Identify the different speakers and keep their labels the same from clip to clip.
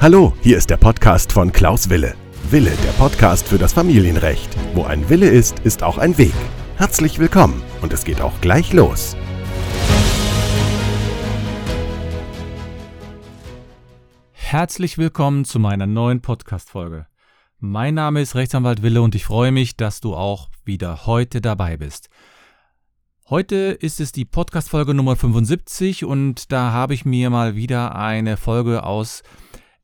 Speaker 1: Hallo, hier ist der Podcast von Klaus Wille. Wille, der Podcast für das Familienrecht. Wo ein Wille ist, ist auch ein Weg. Herzlich willkommen und es geht auch gleich los.
Speaker 2: Herzlich willkommen zu meiner neuen Podcast-Folge. Mein Name ist Rechtsanwalt Wille und ich freue mich, dass du auch wieder heute dabei bist. Heute ist es die Podcast-Folge Nummer 75 und da habe ich mir mal wieder eine Folge aus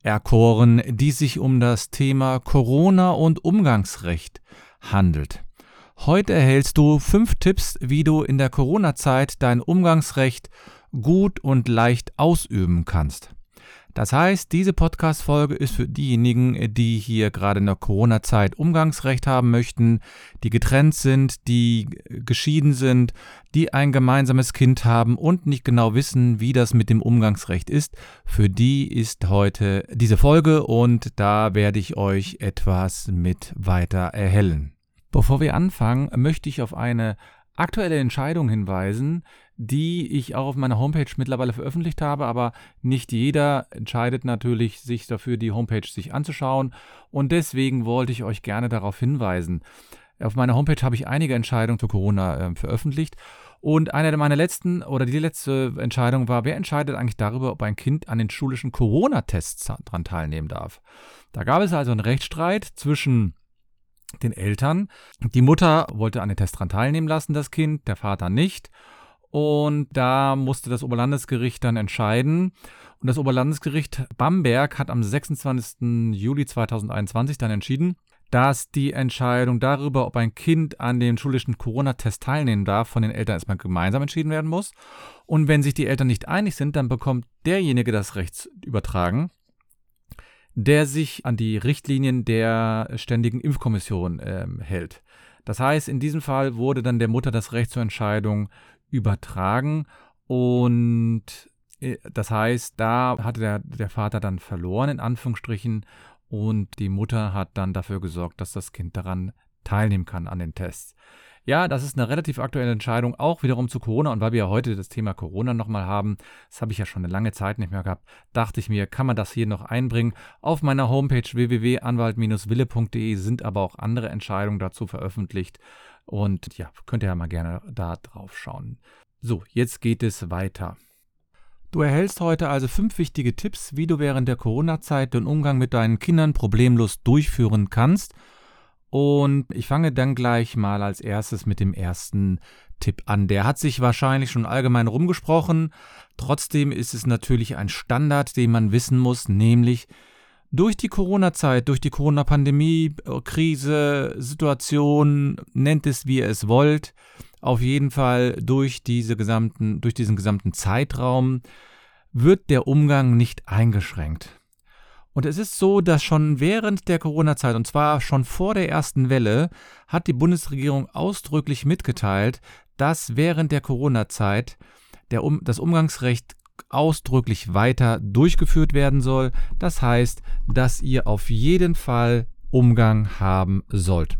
Speaker 2: erkoren, die sich um das Thema Corona und Umgangsrecht handelt. Heute erhältst du fünf Tipps, wie du in der Corona-Zeit dein Umgangsrecht gut und leicht ausüben kannst. Das heißt, diese Podcast-Folge ist für diejenigen, die hier gerade in der Corona-Zeit Umgangsrecht haben möchten, die getrennt sind, die geschieden sind, die ein gemeinsames Kind haben und nicht genau wissen, wie das mit dem Umgangsrecht ist. Für die ist heute diese Folge und da werde ich euch etwas mit weiter erhellen. Bevor wir anfangen, möchte ich auf eine aktuelle Entscheidung hinweisen, die ich auch auf meiner Homepage mittlerweile veröffentlicht habe, aber nicht jeder entscheidet natürlich, sich dafür die Homepage sich anzuschauen und deswegen wollte ich euch gerne darauf hinweisen. Auf meiner Homepage habe ich einige Entscheidungen zu Corona äh, veröffentlicht und eine meiner letzten oder die letzte Entscheidung war, wer entscheidet eigentlich darüber, ob ein Kind an den schulischen Corona-Tests daran teilnehmen darf. Da gab es also einen Rechtsstreit zwischen den Eltern. Die Mutter wollte an den Test daran teilnehmen lassen, das Kind, der Vater nicht. Und da musste das Oberlandesgericht dann entscheiden. Und das Oberlandesgericht Bamberg hat am 26. Juli 2021 dann entschieden, dass die Entscheidung darüber, ob ein Kind an dem schulischen Corona-Test teilnehmen darf, von den Eltern erstmal gemeinsam entschieden werden muss. Und wenn sich die Eltern nicht einig sind, dann bekommt derjenige das Recht übertragen, der sich an die Richtlinien der Ständigen Impfkommission äh, hält. Das heißt, in diesem Fall wurde dann der Mutter das Recht zur Entscheidung übertragen und äh, das heißt, da hatte der, der Vater dann verloren, in Anführungsstrichen, und die Mutter hat dann dafür gesorgt, dass das Kind daran teilnehmen kann an den Tests. Ja, das ist eine relativ aktuelle Entscheidung, auch wiederum zu Corona. Und weil wir ja heute das Thema Corona nochmal haben, das habe ich ja schon eine lange Zeit nicht mehr gehabt, dachte ich mir, kann man das hier noch einbringen. Auf meiner Homepage www.anwalt-wille.de sind aber auch andere Entscheidungen dazu veröffentlicht. Und ja, könnt ihr ja mal gerne da drauf schauen. So, jetzt geht es weiter. Du erhältst heute also fünf wichtige Tipps, wie du während der Corona-Zeit den Umgang mit deinen Kindern problemlos durchführen kannst – und ich fange dann gleich mal als erstes mit dem ersten Tipp an. Der hat sich wahrscheinlich schon allgemein rumgesprochen. Trotzdem ist es natürlich ein Standard, den man wissen muss, nämlich durch die Corona-Zeit, durch die Corona-Pandemie, Krise, Situation, nennt es wie ihr es wollt, auf jeden Fall durch, diese gesamten, durch diesen gesamten Zeitraum wird der Umgang nicht eingeschränkt. Und es ist so, dass schon während der Corona-Zeit, und zwar schon vor der ersten Welle, hat die Bundesregierung ausdrücklich mitgeteilt, dass während der Corona-Zeit um, das Umgangsrecht ausdrücklich weiter durchgeführt werden soll. Das heißt, dass ihr auf jeden Fall Umgang haben sollt.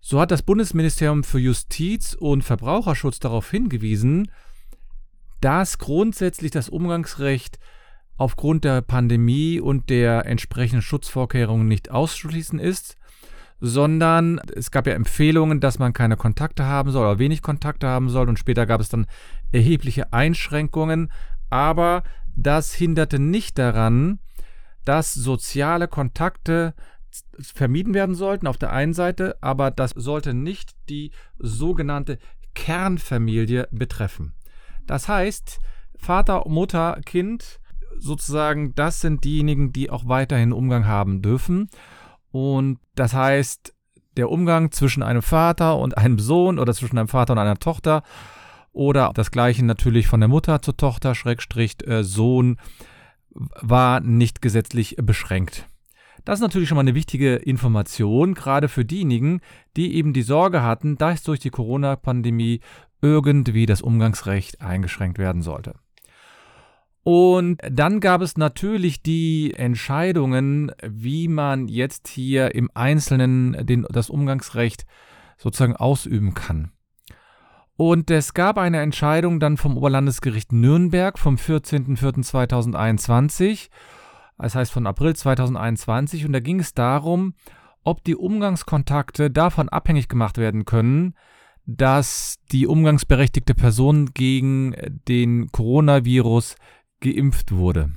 Speaker 2: So hat das Bundesministerium für Justiz und Verbraucherschutz darauf hingewiesen, dass grundsätzlich das Umgangsrecht aufgrund der Pandemie und der entsprechenden Schutzvorkehrungen nicht auszuschließen ist, sondern es gab ja Empfehlungen, dass man keine Kontakte haben soll oder wenig Kontakte haben soll und später gab es dann erhebliche Einschränkungen, aber das hinderte nicht daran, dass soziale Kontakte vermieden werden sollten auf der einen Seite, aber das sollte nicht die sogenannte Kernfamilie betreffen. Das heißt, Vater, Mutter, Kind sozusagen, das sind diejenigen, die auch weiterhin Umgang haben dürfen. Und das heißt, der Umgang zwischen einem Vater und einem Sohn oder zwischen einem Vater und einer Tochter oder das gleiche natürlich von der Mutter zur Tochter, Schrägstrich äh, Sohn, war nicht gesetzlich beschränkt. Das ist natürlich schon mal eine wichtige Information, gerade für diejenigen, die eben die Sorge hatten, dass durch die Corona-Pandemie irgendwie das Umgangsrecht eingeschränkt werden sollte. Und dann gab es natürlich die Entscheidungen, wie man jetzt hier im Einzelnen den, das Umgangsrecht sozusagen ausüben kann. Und es gab eine Entscheidung dann vom Oberlandesgericht Nürnberg vom 14.04.2021. das heißt von April 2021, und da ging es darum, ob die Umgangskontakte davon abhängig gemacht werden können, dass die umgangsberechtigte Person gegen den Coronavirus geimpft wurde.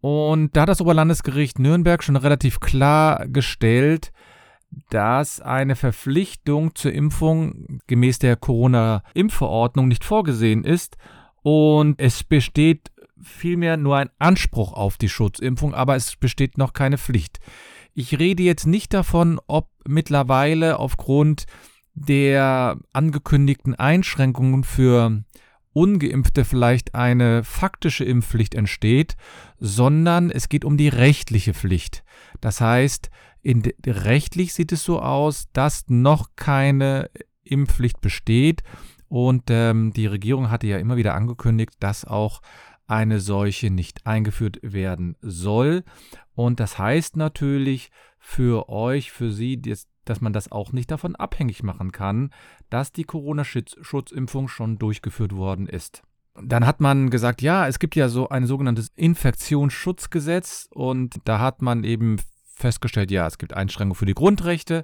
Speaker 2: Und da hat das Oberlandesgericht Nürnberg schon relativ klar gestellt, dass eine Verpflichtung zur Impfung gemäß der Corona-Impfverordnung nicht vorgesehen ist und es besteht vielmehr nur ein Anspruch auf die Schutzimpfung, aber es besteht noch keine Pflicht. Ich rede jetzt nicht davon, ob mittlerweile aufgrund der angekündigten Einschränkungen für ungeimpfte vielleicht eine faktische Impfpflicht entsteht, sondern es geht um die rechtliche Pflicht. Das heißt, in, rechtlich sieht es so aus, dass noch keine Impfpflicht besteht und ähm, die Regierung hatte ja immer wieder angekündigt, dass auch eine solche nicht eingeführt werden soll. Und das heißt natürlich für euch, für Sie, dass man das auch nicht davon abhängig machen kann, dass die Corona-Schutzimpfung schon durchgeführt worden ist. Dann hat man gesagt, ja, es gibt ja so ein sogenanntes Infektionsschutzgesetz und da hat man eben festgestellt, ja, es gibt Einschränkungen für die Grundrechte,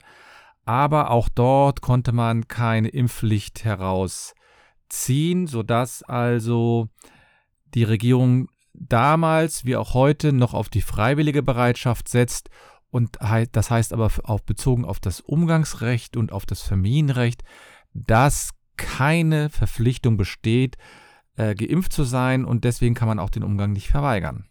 Speaker 2: aber auch dort konnte man keine Impfpflicht herausziehen, sodass also die Regierung damals wie auch heute noch auf die freiwillige Bereitschaft setzt und das heißt aber auch bezogen auf das Umgangsrecht und auf das Familienrecht, dass keine Verpflichtung besteht, äh, geimpft zu sein und deswegen kann man auch den Umgang nicht verweigern.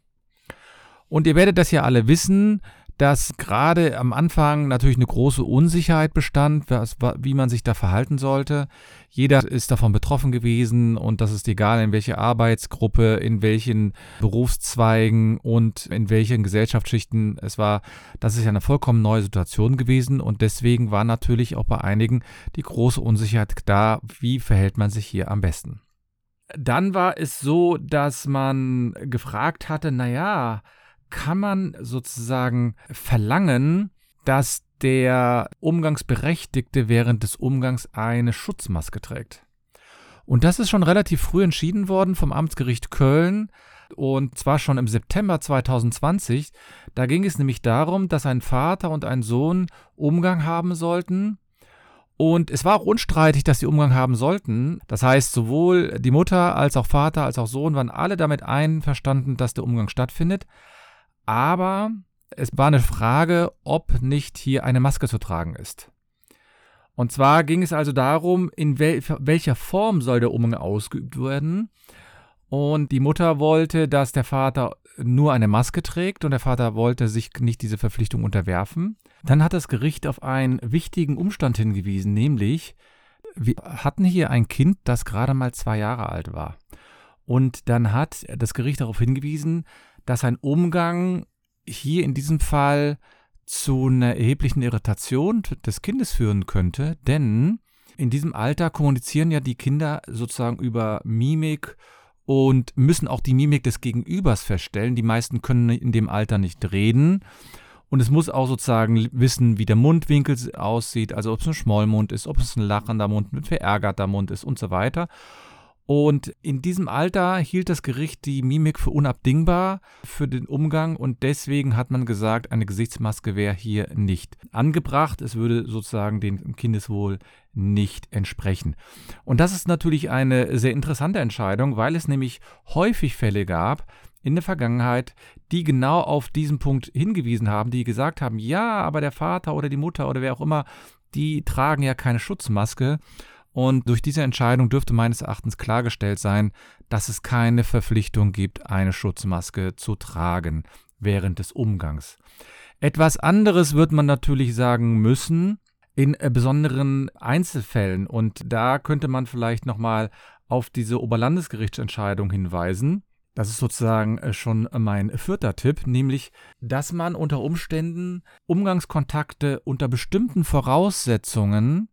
Speaker 2: Und ihr werdet das ja alle wissen, dass gerade am Anfang natürlich eine große Unsicherheit bestand, was, wie man sich da verhalten sollte. Jeder ist davon betroffen gewesen und das ist egal, in welche Arbeitsgruppe, in welchen Berufszweigen und in welchen Gesellschaftsschichten es war. Das ist ja eine vollkommen neue Situation gewesen und deswegen war natürlich auch bei einigen die große Unsicherheit da, wie verhält man sich hier am besten. Dann war es so, dass man gefragt hatte, naja, kann man sozusagen verlangen, dass der Umgangsberechtigte während des Umgangs eine Schutzmaske trägt. Und das ist schon relativ früh entschieden worden vom Amtsgericht Köln und zwar schon im September 2020. Da ging es nämlich darum, dass ein Vater und ein Sohn Umgang haben sollten. Und es war auch unstreitig, dass sie Umgang haben sollten. Das heißt, sowohl die Mutter als auch Vater als auch Sohn waren alle damit einverstanden, dass der Umgang stattfindet aber es war eine Frage, ob nicht hier eine Maske zu tragen ist. Und zwar ging es also darum, in wel welcher Form soll der Umgang ausgeübt werden. Und die Mutter wollte, dass der Vater nur eine Maske trägt und der Vater wollte sich nicht diese Verpflichtung unterwerfen. Dann hat das Gericht auf einen wichtigen Umstand hingewiesen, nämlich wir hatten hier ein Kind, das gerade mal zwei Jahre alt war. Und dann hat das Gericht darauf hingewiesen, dass ein Umgang hier in diesem Fall zu einer erheblichen Irritation des Kindes führen könnte, denn in diesem Alter kommunizieren ja die Kinder sozusagen über Mimik und müssen auch die Mimik des Gegenübers feststellen. Die meisten können in dem Alter nicht reden. Und es muss auch sozusagen wissen, wie der Mundwinkel aussieht, also ob es ein Schmollmund ist, ob es ein lachender Mund, ein verärgerter Mund ist und so weiter. Und in diesem Alter hielt das Gericht die Mimik für unabdingbar für den Umgang und deswegen hat man gesagt, eine Gesichtsmaske wäre hier nicht angebracht. Es würde sozusagen dem Kindeswohl nicht entsprechen. Und das ist natürlich eine sehr interessante Entscheidung, weil es nämlich häufig Fälle gab in der Vergangenheit, die genau auf diesen Punkt hingewiesen haben, die gesagt haben, ja, aber der Vater oder die Mutter oder wer auch immer, die tragen ja keine Schutzmaske. Und durch diese Entscheidung dürfte meines Erachtens klargestellt sein, dass es keine Verpflichtung gibt, eine Schutzmaske zu tragen während des Umgangs. Etwas anderes wird man natürlich sagen müssen in äh, besonderen Einzelfällen und da könnte man vielleicht noch mal auf diese Oberlandesgerichtsentscheidung hinweisen. Das ist sozusagen äh, schon mein vierter Tipp, nämlich, dass man unter Umständen Umgangskontakte unter bestimmten Voraussetzungen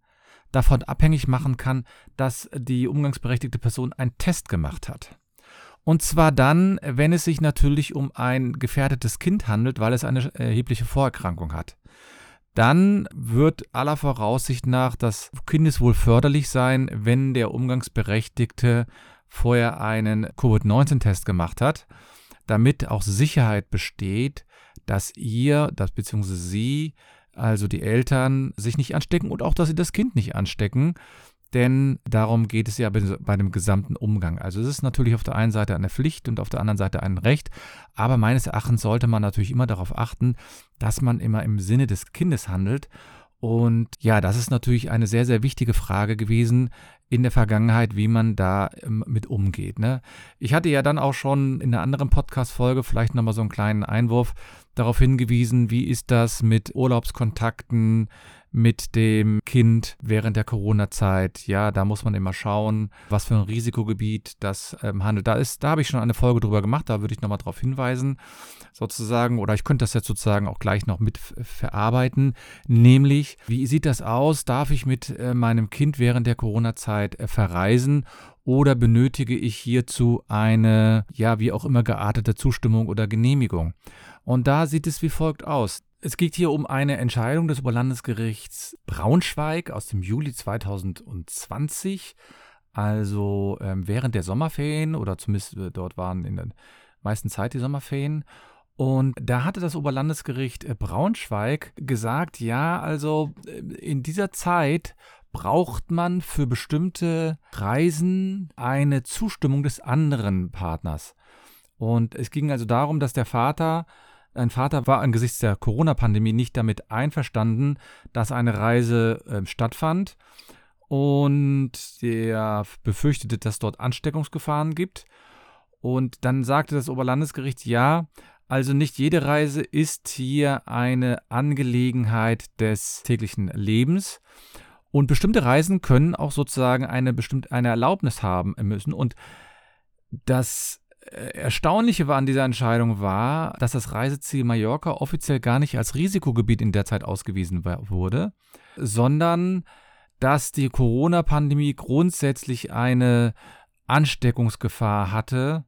Speaker 2: davon abhängig machen kann, dass die umgangsberechtigte Person einen Test gemacht hat. Und zwar dann, wenn es sich natürlich um ein gefährdetes Kind handelt, weil es eine erhebliche Vorerkrankung hat. Dann wird aller Voraussicht nach das Kindeswohl förderlich sein, wenn der Umgangsberechtigte vorher einen Covid-19-Test gemacht hat. damit auch Sicherheit besteht, dass ihr, das beziehungsweise sie, also die Eltern, sich nicht anstecken und auch, dass sie das Kind nicht anstecken. Denn darum geht es ja bei dem gesamten Umgang. Also es ist natürlich auf der einen Seite eine Pflicht und auf der anderen Seite ein Recht. Aber meines Erachtens sollte man natürlich immer darauf achten, dass man immer im Sinne des Kindes handelt. Und ja, das ist natürlich eine sehr, sehr wichtige Frage gewesen, in der Vergangenheit, wie man da ähm, mit umgeht. Ne? Ich hatte ja dann auch schon in einer anderen Podcast-Folge vielleicht nochmal so einen kleinen Einwurf darauf hingewiesen, wie ist das mit Urlaubskontakten, mit dem Kind während der Corona-Zeit. Ja, da muss man immer schauen, was für ein Risikogebiet das ähm, handelt. Da ist, da habe ich schon eine Folge drüber gemacht, da würde ich nochmal darauf hinweisen, sozusagen, oder ich könnte das jetzt sozusagen auch gleich noch mit verarbeiten. Nämlich, wie sieht das aus? Darf ich mit äh, meinem Kind während der Corona-Zeit äh, verreisen? Oder benötige ich hierzu eine, ja, wie auch immer geartete Zustimmung oder Genehmigung? Und da sieht es wie folgt aus. Es geht hier um eine Entscheidung des Oberlandesgerichts Braunschweig aus dem Juli 2020, also ähm, während der Sommerferien oder zumindest äh, dort waren in der meisten Zeit die Sommerferien. Und da hatte das Oberlandesgericht äh, Braunschweig gesagt, ja, also äh, in dieser Zeit braucht man für bestimmte Reisen eine Zustimmung des anderen Partners. Und es ging also darum, dass der Vater ein Vater war angesichts der Corona-Pandemie nicht damit einverstanden, dass eine Reise äh, stattfand und der befürchtete, dass dort Ansteckungsgefahren gibt. Und dann sagte das Oberlandesgericht, ja, also nicht jede Reise ist hier eine Angelegenheit des täglichen Lebens. Und bestimmte Reisen können auch sozusagen eine bestimmte eine Erlaubnis haben müssen. Und das Erstaunliche war an dieser Entscheidung war, dass das Reiseziel Mallorca offiziell gar nicht als Risikogebiet in der Zeit ausgewiesen wurde, sondern dass die Corona-Pandemie grundsätzlich eine Ansteckungsgefahr hatte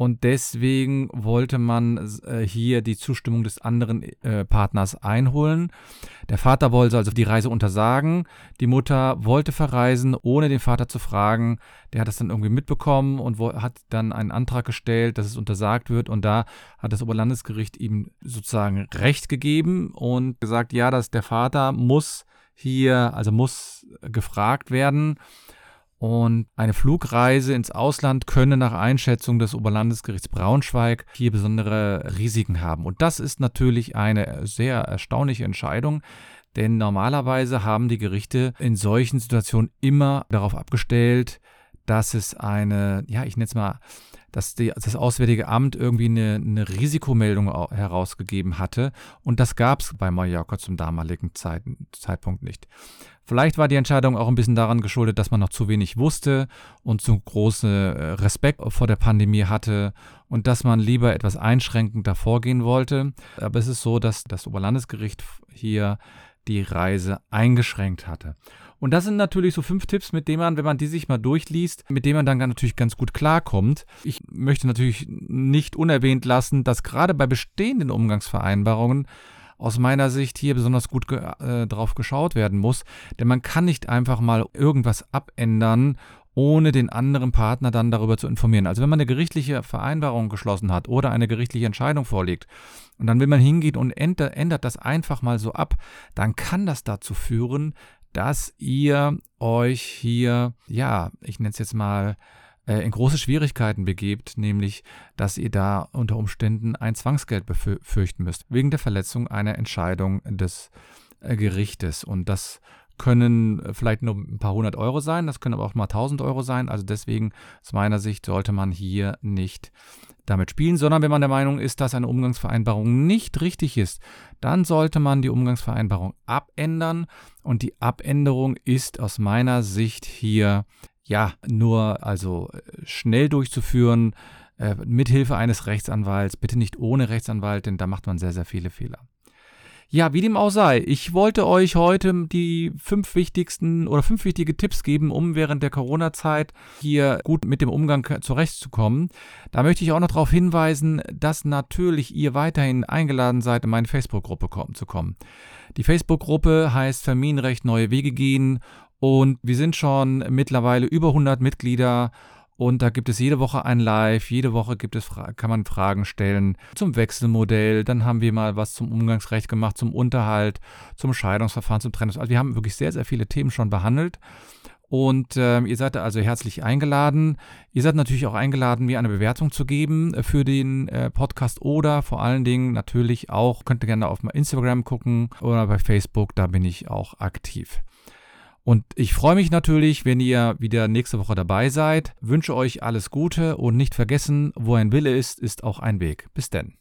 Speaker 2: und deswegen wollte man äh, hier die Zustimmung des anderen äh, Partners einholen. Der Vater wollte also die Reise untersagen. Die Mutter wollte verreisen, ohne den Vater zu fragen. Der hat das dann irgendwie mitbekommen und hat dann einen Antrag gestellt, dass es untersagt wird. Und da hat das Oberlandesgericht ihm sozusagen Recht gegeben und gesagt, ja, dass der Vater muss hier, also muss gefragt werden. Und eine Flugreise ins Ausland könne nach Einschätzung des Oberlandesgerichts Braunschweig hier besondere Risiken haben. Und das ist natürlich eine sehr erstaunliche Entscheidung, denn normalerweise haben die Gerichte in solchen Situationen immer darauf abgestellt, dass es eine, ja, ich nenne es mal, dass die, das Auswärtige Amt irgendwie eine, eine Risikomeldung herausgegeben hatte. Und das gab es bei Mallorca zum damaligen Zeit, Zeitpunkt nicht. Vielleicht war die Entscheidung auch ein bisschen daran geschuldet, dass man noch zu wenig wusste und zu großen äh, Respekt vor der Pandemie hatte und dass man lieber etwas einschränkender vorgehen wollte. Aber es ist so, dass das Oberlandesgericht hier die Reise eingeschränkt hatte. Und das sind natürlich so fünf Tipps, mit denen man, wenn man die sich mal durchliest, mit denen man dann natürlich ganz gut klarkommt. Ich möchte natürlich nicht unerwähnt lassen, dass gerade bei bestehenden Umgangsvereinbarungen aus meiner Sicht hier besonders gut ge äh, drauf geschaut werden muss, denn man kann nicht einfach mal irgendwas abändern ohne den anderen Partner dann darüber zu informieren. Also wenn man eine gerichtliche Vereinbarung geschlossen hat oder eine gerichtliche Entscheidung vorliegt und dann will man hingehen und ändert das einfach mal so ab, dann kann das dazu führen, dass ihr euch hier, ja, ich nenne es jetzt mal, äh, in große Schwierigkeiten begebt, nämlich, dass ihr da unter Umständen ein Zwangsgeld befürchten müsst, wegen der Verletzung einer Entscheidung des äh, Gerichtes. Und das können vielleicht nur ein paar hundert Euro sein, das können aber auch mal tausend Euro sein. Also deswegen aus meiner Sicht sollte man hier nicht damit spielen, sondern wenn man der Meinung ist, dass eine Umgangsvereinbarung nicht richtig ist, dann sollte man die Umgangsvereinbarung abändern und die Abänderung ist aus meiner Sicht hier ja nur also äh, schnell durchzuführen äh, mithilfe eines Rechtsanwalts, bitte nicht ohne Rechtsanwalt, denn da macht man sehr sehr viele Fehler. Ja, wie dem auch sei, ich wollte euch heute die fünf wichtigsten oder fünf wichtige Tipps geben, um während der Corona-Zeit hier gut mit dem Umgang zurechtzukommen. Da möchte ich auch noch darauf hinweisen, dass natürlich ihr weiterhin eingeladen seid, in meine Facebook-Gruppe zu kommen. Die Facebook-Gruppe heißt Familienrecht Neue Wege gehen und wir sind schon mittlerweile über 100 Mitglieder Und da gibt es jede Woche ein Live, jede Woche gibt es, kann man Fragen stellen zum Wechselmodell. Dann haben wir mal was zum Umgangsrecht gemacht, zum Unterhalt, zum Scheidungsverfahren, zum Trennungs. Also wir haben wirklich sehr, sehr viele Themen schon behandelt. Und äh, ihr seid also herzlich eingeladen. Ihr seid natürlich auch eingeladen, mir eine Bewertung zu geben äh, für den äh, Podcast oder vor allen Dingen natürlich auch, könnt ihr gerne auf Instagram gucken oder bei Facebook, da bin ich auch aktiv. Und ich freue mich natürlich, wenn ihr wieder nächste Woche dabei seid. Wünsche euch alles Gute und nicht vergessen, wo ein Wille ist, ist auch ein Weg. Bis denn.